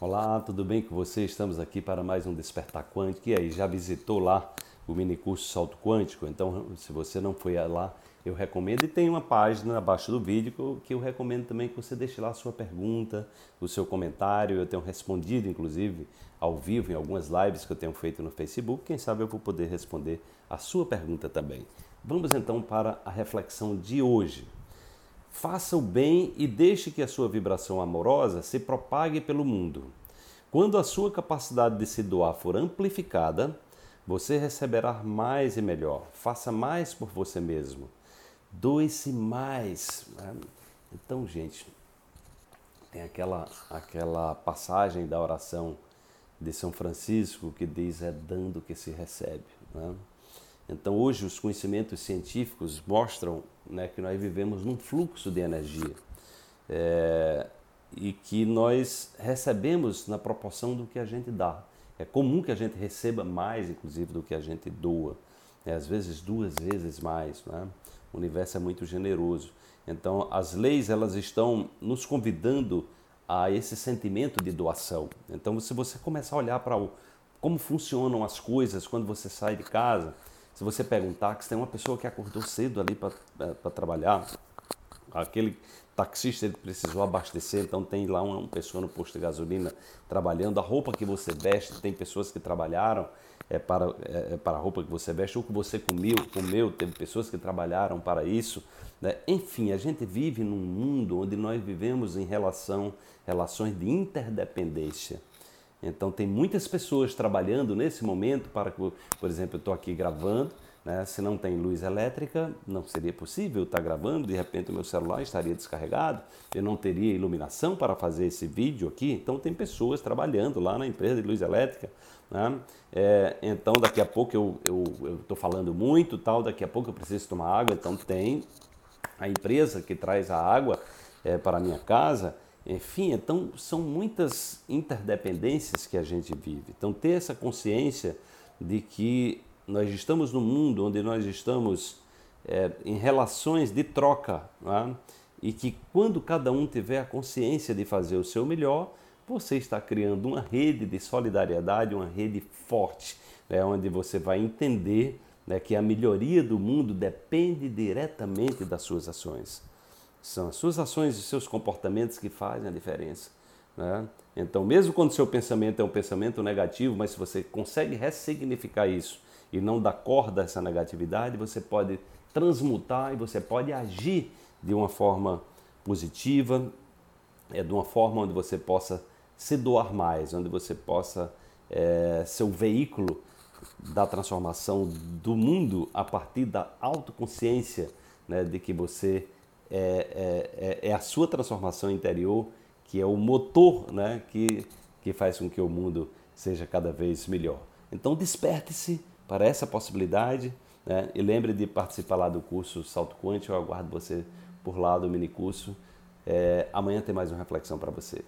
Olá, tudo bem com você? Estamos aqui para mais um Despertar Quântico. E aí, já visitou lá o mini curso Salto Quântico? Então, se você não foi lá, eu recomendo. E tem uma página abaixo do vídeo que eu recomendo também que você deixe lá a sua pergunta, o seu comentário. Eu tenho respondido, inclusive, ao vivo em algumas lives que eu tenho feito no Facebook. Quem sabe eu vou poder responder a sua pergunta também. Vamos então para a reflexão de hoje. Faça o bem e deixe que a sua vibração amorosa se propague pelo mundo. Quando a sua capacidade de se doar for amplificada, você receberá mais e melhor. Faça mais por você mesmo. Doe-se mais. Né? Então, gente, tem aquela, aquela passagem da oração de São Francisco que diz: é dando que se recebe. Né? Então, hoje, os conhecimentos científicos mostram né, que nós vivemos num fluxo de energia é, e que nós recebemos na proporção do que a gente dá. É comum que a gente receba mais, inclusive, do que a gente doa, né? às vezes duas vezes mais. Né? O universo é muito generoso. Então, as leis elas estão nos convidando a esse sentimento de doação. Então, se você começar a olhar para como funcionam as coisas quando você sai de casa, se você pega um táxi, tem uma pessoa que acordou cedo ali para trabalhar, aquele taxista ele precisou abastecer, então tem lá uma, pessoa no posto de gasolina trabalhando. A roupa que você veste, tem pessoas que trabalharam é, para, é, é para a roupa que você veste, ou que você comeu, comeu, teve pessoas que trabalharam para isso. Né? Enfim, a gente vive num mundo onde nós vivemos em relação, relações de interdependência. Então tem muitas pessoas trabalhando nesse momento para que, por exemplo, eu estou aqui gravando, né? se não tem luz elétrica, não seria possível estar gravando, de repente o meu celular estaria descarregado, eu não teria iluminação para fazer esse vídeo aqui. Então tem pessoas trabalhando lá na empresa de luz elétrica. Né? É, então daqui a pouco eu estou falando muito, tal, daqui a pouco eu preciso tomar água, então tem a empresa que traz a água é, para a minha casa enfim, então são muitas interdependências que a gente vive. Então, ter essa consciência de que nós estamos num mundo onde nós estamos é, em relações de troca, é? e que quando cada um tiver a consciência de fazer o seu melhor, você está criando uma rede de solidariedade, uma rede forte, né? onde você vai entender né, que a melhoria do mundo depende diretamente das suas ações. São as suas ações e seus comportamentos que fazem a diferença. Né? Então, mesmo quando seu pensamento é um pensamento negativo, mas se você consegue ressignificar isso e não dar corda a essa negatividade, você pode transmutar e você pode agir de uma forma positiva, é de uma forma onde você possa se doar mais, onde você possa é, ser o veículo da transformação do mundo a partir da autoconsciência né, de que você é, é, é, a sua transformação interior que é o motor né, que, que faz com que o mundo seja cada vez melhor. Então desperte-se para essa possibilidade né, e lembre de participar lá do curso Salto Quântico. Eu aguardo você por lá do minicurso. É, amanhã tem mais uma reflexão para você.